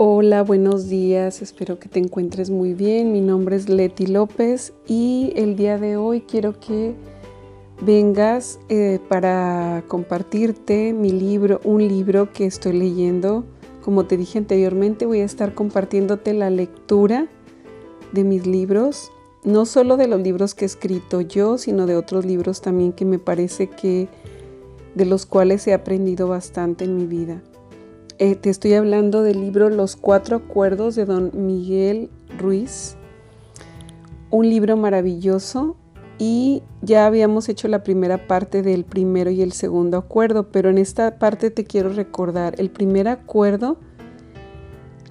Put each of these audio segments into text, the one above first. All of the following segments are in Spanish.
Hola, buenos días, espero que te encuentres muy bien. Mi nombre es Leti López y el día de hoy quiero que vengas eh, para compartirte mi libro, un libro que estoy leyendo. Como te dije anteriormente, voy a estar compartiéndote la lectura de mis libros, no solo de los libros que he escrito yo, sino de otros libros también que me parece que de los cuales he aprendido bastante en mi vida. Eh, te estoy hablando del libro Los Cuatro Acuerdos de don Miguel Ruiz, un libro maravilloso y ya habíamos hecho la primera parte del primero y el segundo acuerdo, pero en esta parte te quiero recordar, el primer acuerdo,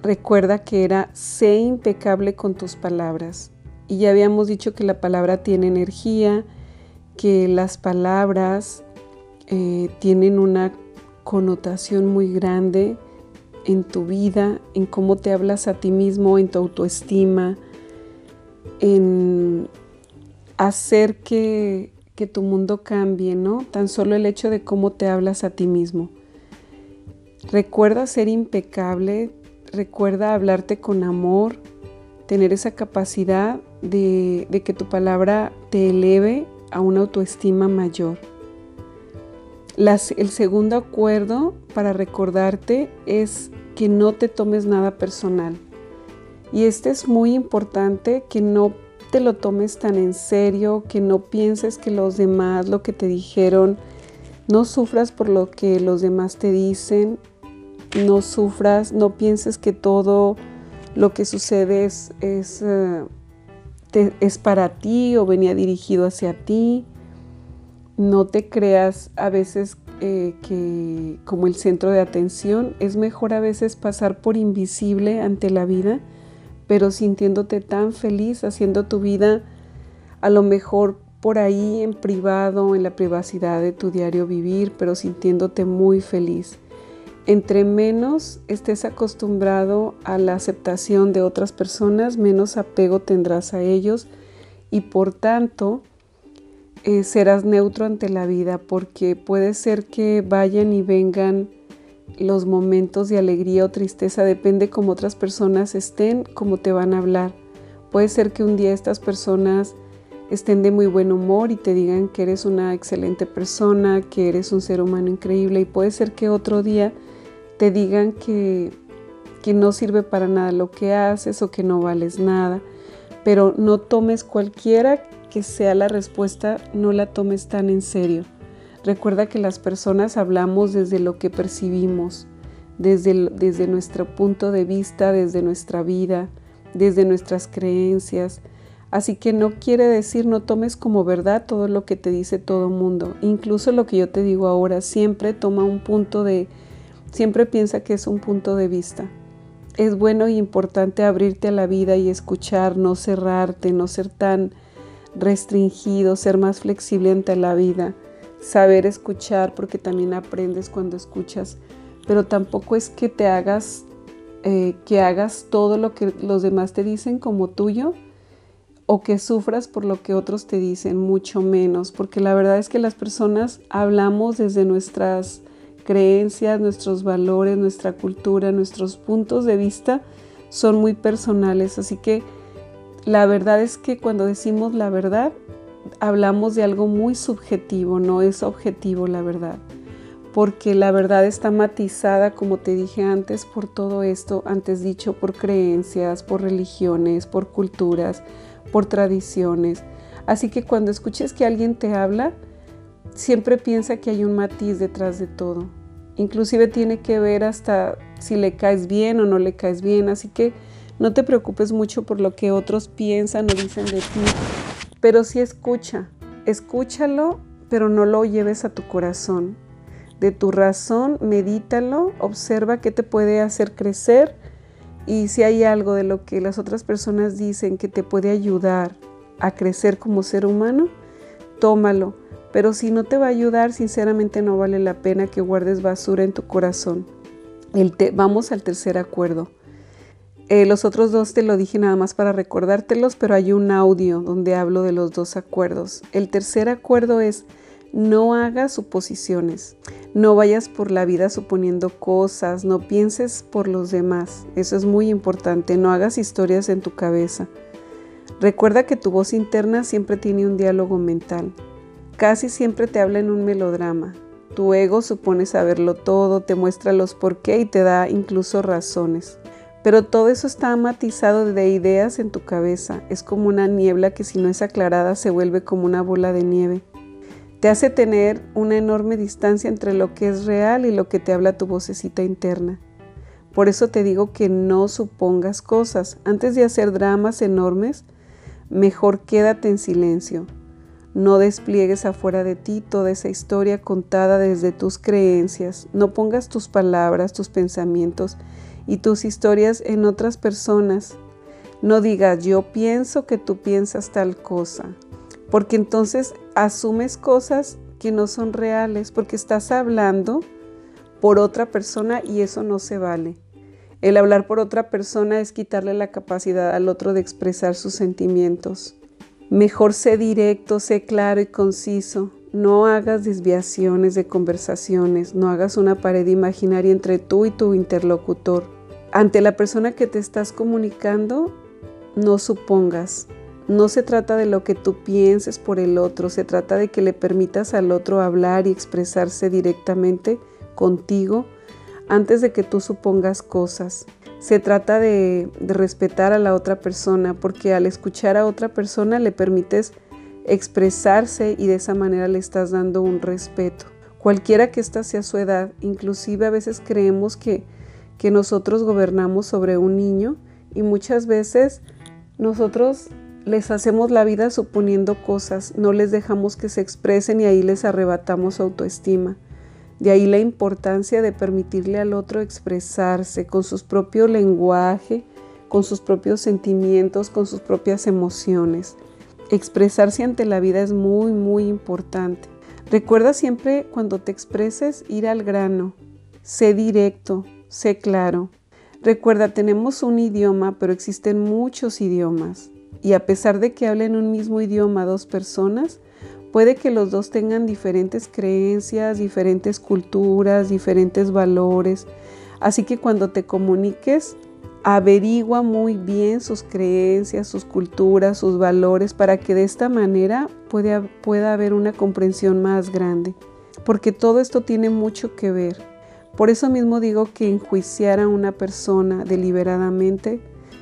recuerda que era sé impecable con tus palabras. Y ya habíamos dicho que la palabra tiene energía, que las palabras eh, tienen una connotación muy grande en tu vida, en cómo te hablas a ti mismo, en tu autoestima, en hacer que, que tu mundo cambie, ¿no? Tan solo el hecho de cómo te hablas a ti mismo. Recuerda ser impecable, recuerda hablarte con amor, tener esa capacidad de, de que tu palabra te eleve a una autoestima mayor el segundo acuerdo para recordarte es que no te tomes nada personal. Y este es muy importante, que no te lo tomes tan en serio, que no pienses que los demás, lo que te dijeron, no sufras por lo que los demás te dicen, no sufras, no pienses que todo lo que sucede es, es, eh, para ti o venía dirigido hacia ti no te creas a veces eh, que como el centro de atención, es mejor a veces pasar por invisible ante la vida, pero sintiéndote tan feliz haciendo tu vida a lo mejor por ahí en privado, en la privacidad de tu diario vivir, pero sintiéndote muy feliz. Entre menos estés acostumbrado a la aceptación de otras personas, menos apego tendrás a ellos y por tanto eh, serás neutro ante la vida porque puede ser que vayan y vengan los momentos de alegría o tristeza, depende cómo otras personas estén, cómo te van a hablar. Puede ser que un día estas personas estén de muy buen humor y te digan que eres una excelente persona, que eres un ser humano increíble y puede ser que otro día te digan que, que no sirve para nada lo que haces o que no vales nada, pero no tomes cualquiera que sea la respuesta, no la tomes tan en serio. Recuerda que las personas hablamos desde lo que percibimos, desde, desde nuestro punto de vista, desde nuestra vida, desde nuestras creencias. Así que no quiere decir no tomes como verdad todo lo que te dice todo mundo. Incluso lo que yo te digo ahora, siempre toma un punto de, siempre piensa que es un punto de vista. Es bueno y importante abrirte a la vida y escuchar, no cerrarte, no ser tan restringido, ser más flexible ante la vida, saber escuchar porque también aprendes cuando escuchas, pero tampoco es que te hagas, eh, que hagas todo lo que los demás te dicen como tuyo o que sufras por lo que otros te dicen, mucho menos, porque la verdad es que las personas hablamos desde nuestras creencias, nuestros valores, nuestra cultura, nuestros puntos de vista son muy personales, así que la verdad es que cuando decimos la verdad, hablamos de algo muy subjetivo, no es objetivo la verdad, porque la verdad está matizada, como te dije antes, por todo esto, antes dicho, por creencias, por religiones, por culturas, por tradiciones. Así que cuando escuches que alguien te habla, siempre piensa que hay un matiz detrás de todo. Inclusive tiene que ver hasta si le caes bien o no le caes bien. Así que no te preocupes mucho por lo que otros piensan o dicen de ti, pero sí escucha, escúchalo, pero no lo lleves a tu corazón. De tu razón, medítalo, observa qué te puede hacer crecer y si hay algo de lo que las otras personas dicen que te puede ayudar a crecer como ser humano, tómalo. Pero si no te va a ayudar, sinceramente no vale la pena que guardes basura en tu corazón. vamos al tercer acuerdo. Eh, los otros dos te lo dije nada más para recordártelos, pero hay un audio donde hablo de los dos acuerdos. El tercer acuerdo es No hagas suposiciones. No vayas por la vida suponiendo cosas, no pienses por los demás. Eso es muy importante. No hagas historias en tu cabeza. Recuerda que tu voz interna siempre tiene un diálogo mental. Casi siempre te habla en un melodrama. Tu ego supone saberlo todo, te muestra los por qué y te da incluso razones. Pero todo eso está matizado de ideas en tu cabeza. Es como una niebla que si no es aclarada se vuelve como una bola de nieve. Te hace tener una enorme distancia entre lo que es real y lo que te habla tu vocecita interna. Por eso te digo que no supongas cosas. Antes de hacer dramas enormes, mejor quédate en silencio. No despliegues afuera de ti toda esa historia contada desde tus creencias. No pongas tus palabras, tus pensamientos y tus historias en otras personas. No digas yo pienso que tú piensas tal cosa, porque entonces asumes cosas que no son reales, porque estás hablando por otra persona y eso no se vale. El hablar por otra persona es quitarle la capacidad al otro de expresar sus sentimientos. Mejor sé directo, sé claro y conciso. No hagas desviaciones de conversaciones, no hagas una pared imaginaria entre tú y tu interlocutor. Ante la persona que te estás comunicando, no supongas. No se trata de lo que tú pienses por el otro, se trata de que le permitas al otro hablar y expresarse directamente contigo antes de que tú supongas cosas. Se trata de, respetar a la otra persona porque al escuchar a otra persona le permites expresarse y de esa manera le estás dando un respeto. Cualquiera que ésta sea su edad, inclusive a veces creemos que, que nosotros gobernamos sobre un niño y muchas veces nosotros les hacemos la vida suponiendo cosas, no les dejamos que se expresen y ahí les arrebatamos autoestima. De ahí la importancia de permitirle al otro expresarse con su propio lenguaje, con sus propios sentimientos, con sus propias emociones. Expresarse ante la vida es muy, muy importante. Recuerda siempre cuando te expreses ir al grano. Sé directo, sé claro. Recuerda, tenemos un idioma, pero existen muchos idiomas. Y a pesar de que hablen un mismo idioma dos personas, Puede que los dos tengan diferentes creencias, diferentes culturas, diferentes valores. Así que cuando te comuniques, averigua muy bien sus creencias, sus culturas, sus valores, para que de esta manera pueda, pueda haber una comprensión más grande. Porque todo esto tiene mucho que ver. Por eso mismo digo que enjuiciar a una persona deliberadamente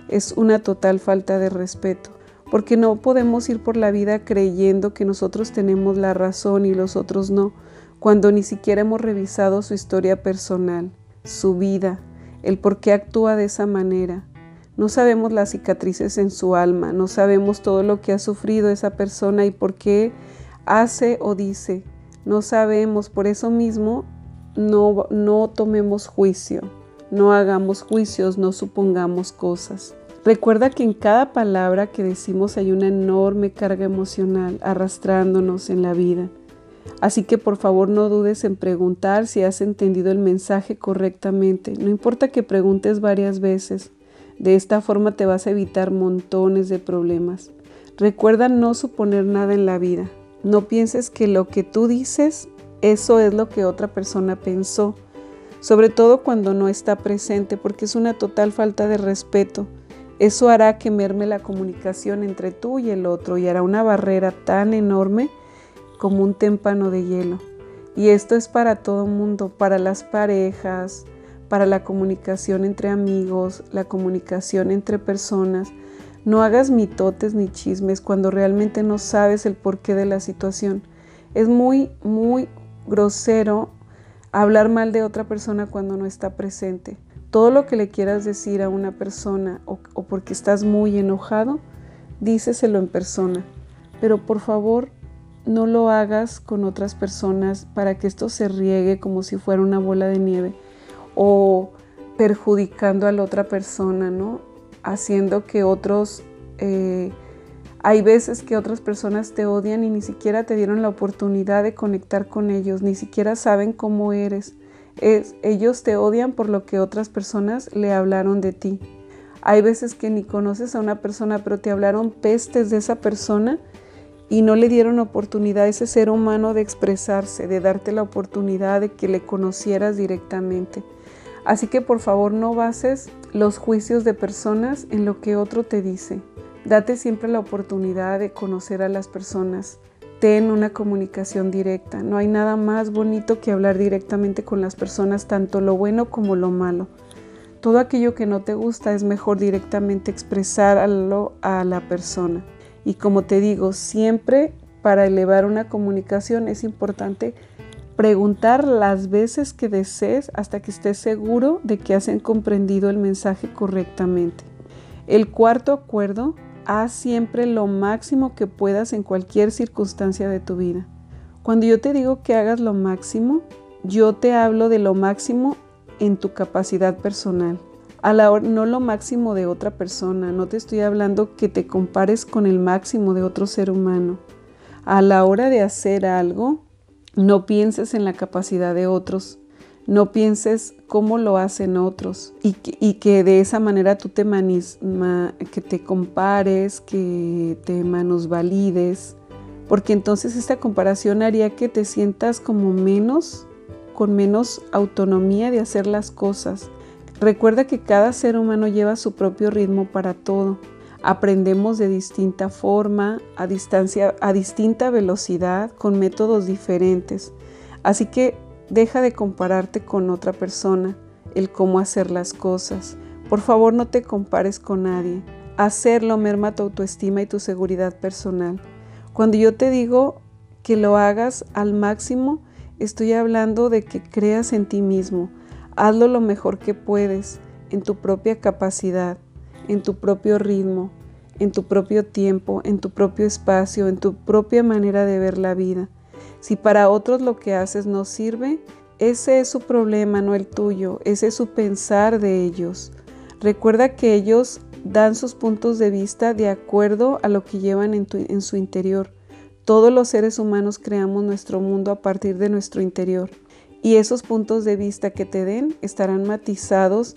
es una total falta de respeto porque no podemos ir por la vida creyendo que nosotros tenemos la razón y los otros no, cuando ni siquiera hemos revisado su historia personal, su vida, el por qué actúa de esa manera. No sabemos las cicatrices en su alma, no sabemos todo lo que ha sufrido esa persona y por qué hace o dice. No sabemos, por eso mismo no, tomemos juicio, no hagamos juicios, no supongamos cosas. Recuerda que en cada palabra que decimos hay una enorme carga emocional arrastrándonos en la vida. Así que por favor no dudes en preguntar si has entendido el mensaje correctamente. No importa que preguntes varias veces. De esta forma te vas a evitar montones de problemas. Recuerda no suponer nada en la vida. No pienses que lo que tú dices, eso es lo que otra persona pensó. Sobre todo cuando no está presente porque es una total falta de respeto eso hará que merme la comunicación entre tú y el otro y hará una barrera tan enorme como un témpano de hielo. Y esto es para todo mundo, para las parejas, para la comunicación entre amigos, la comunicación entre personas. No hagas mitotes ni chismes cuando realmente no sabes el porqué de la situación. Es muy, muy grosero hablar mal de otra persona cuando no está presente. Todo lo que le quieras decir a una persona o, porque estás muy enojado, díceselo en persona. Pero por favor, no lo hagas con otras personas para que esto se riegue como si fuera una bola de nieve o perjudicando a la otra persona, ¿no? Haciendo que otros... Eh, hay veces que otras personas te odian y ni siquiera te dieron la oportunidad de conectar con ellos, ni siquiera saben cómo eres ellos te odian por lo que otras personas le hablaron de ti. Hay veces que ni conoces a una persona, pero te hablaron pestes de esa persona y no le dieron oportunidad a ese ser humano de expresarse, de darte la oportunidad de que le conocieras directamente. Así que por favor no bases los juicios de personas en lo que otro te dice. Date siempre la oportunidad de conocer a las personas. Ten una comunicación directa. No hay nada más bonito que hablar directamente con las personas, tanto lo bueno como lo malo. Todo aquello que no te gusta es mejor directamente expresarlo a la persona. Y como te digo, siempre para elevar una comunicación es importante preguntar las veces que desees hasta que estés seguro de que has comprendido el mensaje correctamente. El cuarto acuerdo, haz siempre lo máximo que puedas en cualquier circunstancia de tu vida. Cuando yo te digo que hagas lo máximo, yo te hablo de lo máximo en tu capacidad personal a la hora, no lo máximo de otra persona, no te estoy hablando que te compares con el máximo de otro ser humano. A la hora de hacer algo, no pienses en la capacidad de otros, no pienses cómo lo hacen otros y que, de esa manera tú te, que te compares, que te valides, porque entonces esta comparación haría que te sientas como menos, con menos autonomía de hacer las cosas Recuerda que cada ser humano lleva su propio ritmo para todo. Aprendemos de distinta forma, a, distancia, a distinta velocidad, con métodos diferentes. Así que deja de compararte con otra persona, el cómo hacer las cosas. Por favor, no te compares con nadie. Hacerlo merma tu autoestima y tu seguridad personal. Cuando yo te digo que lo hagas al máximo, estoy hablando de que creas en ti mismo, Hazlo lo mejor que puedes, en tu propia capacidad, en tu propio ritmo, en tu propio tiempo, en tu propio espacio, en tu propia manera de ver la vida. Si para otros lo que haces no sirve, ese es su problema, no el tuyo, ese es su pensar de ellos. Recuerda que ellos dan sus puntos de vista de acuerdo a lo que llevan en, su interior. Todos los seres humanos creamos nuestro mundo a partir de nuestro interior y esos puntos de vista que te den estarán matizados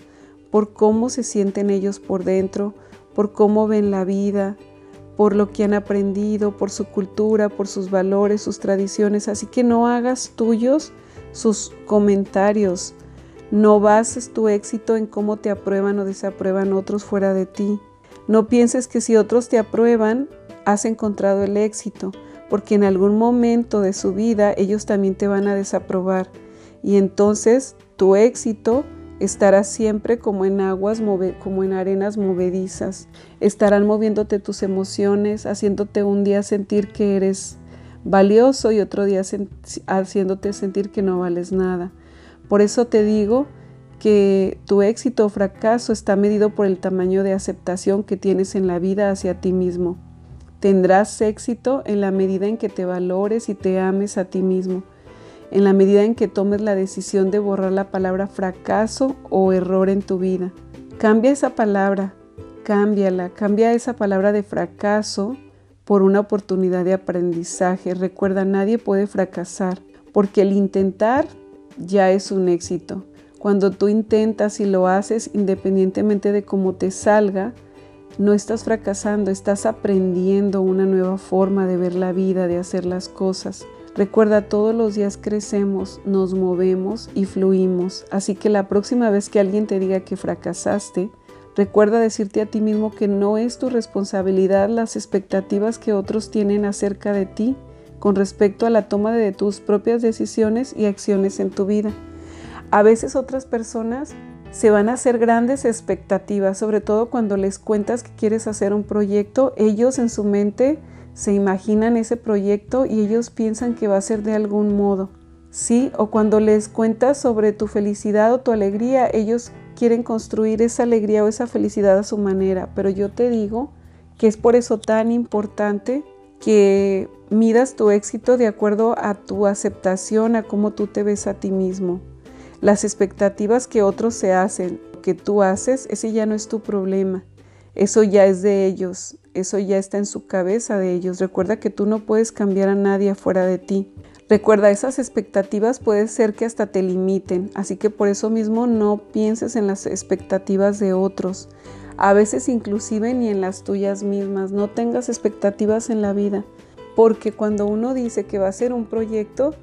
por cómo se sienten ellos por dentro, por cómo ven la vida, por lo que han aprendido, por su cultura, por sus valores, sus tradiciones. Así que no hagas tuyos sus comentarios. No bases tu éxito en cómo te aprueban o desaprueban otros fuera de ti. No pienses que si otros te aprueban, has encontrado el éxito, porque en algún momento de su vida ellos también te van a desaprobar y entonces tu éxito estará siempre como en aguas, como en arenas movedizas. Estarán moviéndote tus emociones, haciéndote un día sentir que eres valioso y otro día haciéndote sentir que no vales nada. Por eso te digo que tu éxito o fracaso está medido por el tamaño de aceptación que tienes en la vida hacia ti mismo. Tendrás éxito en la medida en que te valores y te ames a ti mismo en la medida en que tomes la decisión de borrar la palabra fracaso o error en tu vida. Cambia esa palabra, cámbiala, cambia esa palabra de fracaso por una oportunidad de aprendizaje. Recuerda, nadie puede fracasar, porque el intentar ya es un éxito. Cuando tú intentas y lo haces independientemente de cómo te salga, no estás fracasando, estás aprendiendo una nueva forma de ver la vida, de hacer las cosas. Recuerda, todos los días crecemos, nos movemos y fluimos, así que la próxima vez que alguien te diga que fracasaste, recuerda decirte a ti mismo que no es tu responsabilidad las expectativas que otros tienen acerca de ti con respecto a la toma de tus propias decisiones y acciones en tu vida. A veces otras personas se van a hacer grandes expectativas, sobre todo cuando les cuentas que quieres hacer un proyecto, ellos en su mente se imaginan ese proyecto y ellos piensan que va a ser de algún modo. Sí, o cuando les cuentas sobre tu felicidad o tu alegría, ellos quieren construir esa alegría o esa felicidad a su manera, pero yo te digo que es por eso tan importante que midas tu éxito de acuerdo a tu aceptación, a cómo tú te ves a ti mismo. Las expectativas que otros se hacen, que tú haces, ese ya no es tu problema. Eso ya es de ellos, eso ya está en su cabeza de ellos. Recuerda que tú no puedes cambiar a nadie afuera de ti. Recuerda, esas expectativas puede ser que hasta te limiten, así que por eso mismo no pienses en las expectativas de otros, a veces inclusive ni en las tuyas mismas. No tengas expectativas en la vida. porque cuando uno dice que va a ser un proyecto,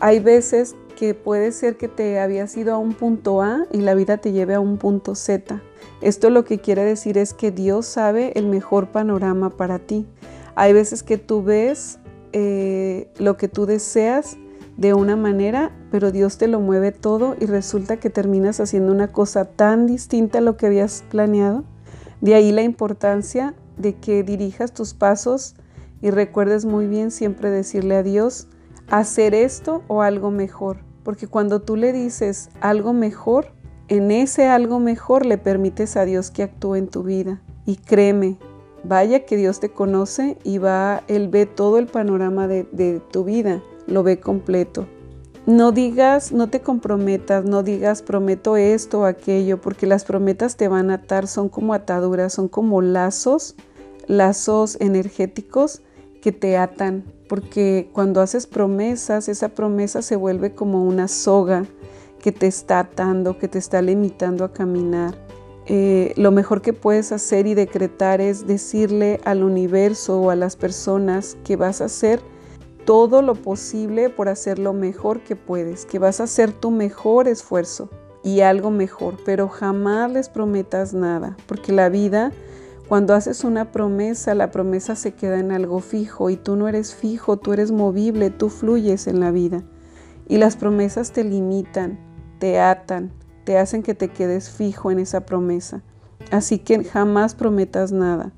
hay veces que puede ser que te habías ido a un punto A y la vida te lleve a un punto Z. Esto lo que quiere decir es que Dios sabe el mejor panorama para ti. Hay veces que tú ves eh, lo que tú deseas de una manera, pero Dios te lo mueve todo y resulta que terminas haciendo una cosa tan distinta a lo que habías planeado. De ahí la importancia de que dirijas tus pasos y recuerdes muy bien siempre decirle a Dios, hacer esto o algo mejor. Porque cuando tú le dices algo mejor, en ese algo mejor le permites a Dios que actúe en tu vida. Y créeme, vaya que Dios te conoce y va, Él ve todo el panorama de, de tu vida lo ve completo. No digas, no te comprometas, no digas prometo esto o aquello, porque las prometas te van a atar, son como ataduras, son como lazos, lazos energéticos que te atan, porque cuando haces promesas, esa promesa se vuelve como una soga que te está atando, que te está limitando a caminar. Eh, lo mejor que puedes hacer y decretar es decirle al universo o a las personas que vas a hacer todo lo posible por hacer lo mejor que puedes, que vas a hacer tu mejor esfuerzo y algo mejor, pero jamás les prometas nada, porque la vida, cuando haces una promesa, la promesa se queda en algo fijo y tú no eres fijo, tú eres movible, tú fluyes en la vida. Y las promesas te limitan, te atan, te hacen que te quedes fijo en esa promesa. Así que jamás prometas nada.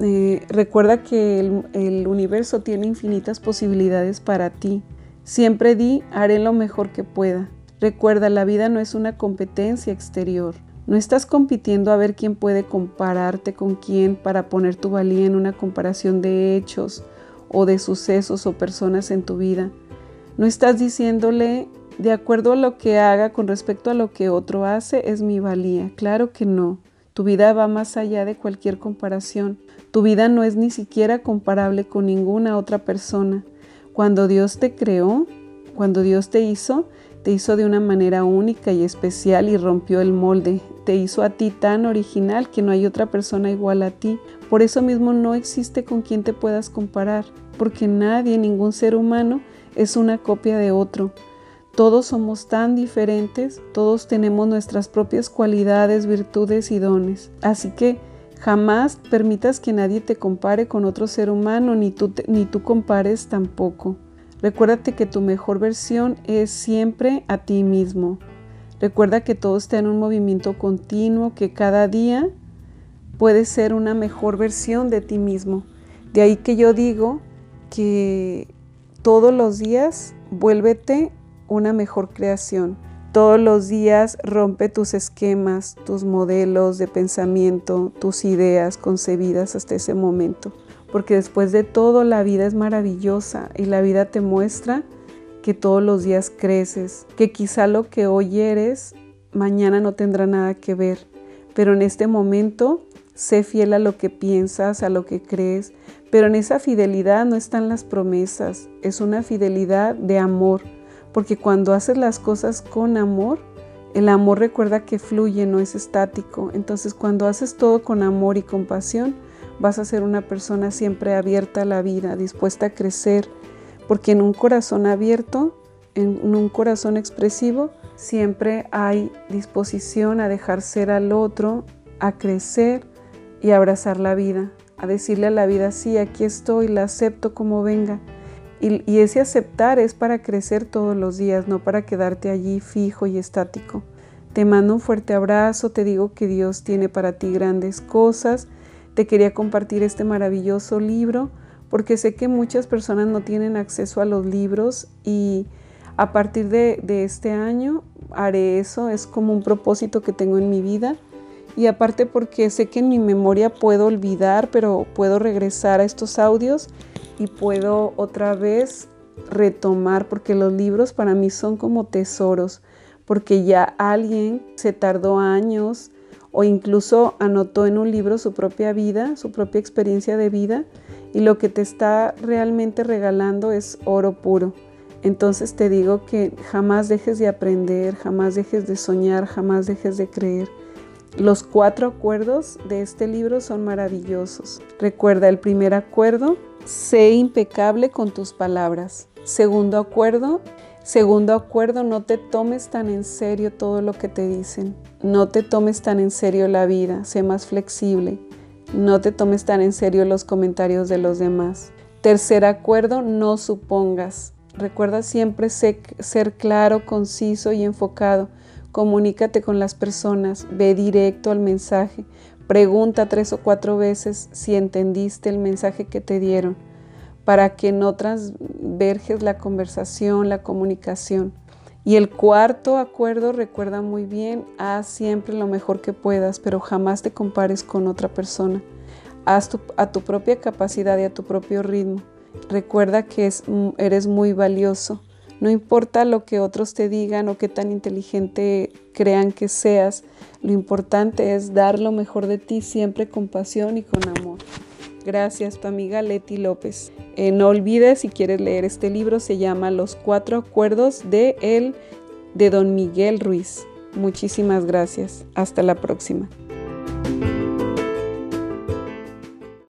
Eh, recuerda que el, universo tiene infinitas posibilidades para ti. Siempre di, haré lo mejor que pueda. Recuerda, la vida no es una competencia exterior. No estás compitiendo a ver quién puede compararte con quién para poner tu valía en una comparación de hechos o de sucesos o personas en tu vida. No estás diciéndole, de acuerdo a lo que haga con respecto a lo que otro hace, es mi valía. Claro que no. Tu vida va más allá de cualquier comparación. Tu vida no es ni siquiera comparable con ninguna otra persona. Cuando Dios te creó, cuando Dios te hizo, te hizo de una manera única y especial y rompió el molde. Te hizo a ti tan original que no hay otra persona igual a ti. Por eso mismo no existe con quien te puedas comparar, porque nadie, ningún ser humano, es una copia de otro. Todos somos tan diferentes, todos tenemos nuestras propias cualidades, virtudes y dones. Así que jamás permitas que nadie te compare con otro ser humano, ni tú, ni tú compares tampoco. Recuérdate que tu mejor versión es siempre a ti mismo. Recuerda que todo está en un movimiento continuo, que cada día puede ser una mejor versión de ti mismo. De ahí que yo digo que todos los días vuélvete una mejor creación. Todos los días rompe tus esquemas, tus modelos de pensamiento, tus ideas concebidas hasta ese momento. Porque después de todo la vida es maravillosa y la vida te muestra que todos los días creces, que quizá lo que hoy eres mañana no tendrá nada que ver, pero en este momento sé fiel a lo que piensas, a lo que crees, pero en esa fidelidad no están las promesas, es una fidelidad de amor, porque cuando haces las cosas con amor, el amor recuerda que fluye, no es estático. Entonces cuando haces todo con amor y compasión, vas a ser una persona siempre abierta a la vida, dispuesta a crecer, porque en un corazón abierto, en un corazón expresivo, siempre hay disposición a dejar ser al otro, a crecer y a abrazar la vida, a decirle a la vida, sí, aquí estoy, la acepto como venga. Y, ese aceptar es para crecer todos los días, no para quedarte allí fijo y estático. Te mando un fuerte abrazo, te digo que Dios tiene para ti grandes cosas. Te quería compartir este maravilloso libro porque sé que muchas personas no tienen acceso a los libros y a partir de, de este año haré eso, es como un propósito que tengo en mi vida. Y aparte porque sé que en mi memoria puedo olvidar, pero puedo regresar a estos audios y puedo otra vez retomar, porque los libros para mí son como tesoros, porque ya alguien se tardó años o incluso anotó en un libro su propia vida, su propia experiencia de vida, y lo que te está realmente regalando es oro puro. Entonces te digo que jamás dejes de aprender, jamás dejes de soñar, jamás dejes de creer. Los cuatro acuerdos de este libro son maravillosos. Recuerda, el primer acuerdo sé impecable con tus palabras. Segundo acuerdo, segundo acuerdo, no te tomes tan en serio todo lo que te dicen. No te tomes tan en serio la vida, sé más flexible. No te tomes tan en serio los comentarios de los demás. Tercer acuerdo, no supongas. Recuerda siempre ser claro, conciso y enfocado. Comunícate con las personas, ve directo al mensaje. Pregunta tres o cuatro veces si entendiste el mensaje que te dieron para que no transverges la conversación, la comunicación. Y el cuarto acuerdo, recuerda muy bien, haz siempre lo mejor que puedas, pero jamás te compares con otra persona. Haz a tu propia capacidad y a tu propio ritmo. Recuerda que eres muy valioso. No importa lo que otros te digan o qué tan inteligente crean que seas, lo importante es dar lo mejor de ti siempre con pasión y con amor. Gracias, tu amiga Leti López. Eh, no olvides, si quieres leer este libro, se llama Los Cuatro Acuerdos de, el, de Don Miguel Ruiz. Muchísimas gracias. Hasta la próxima.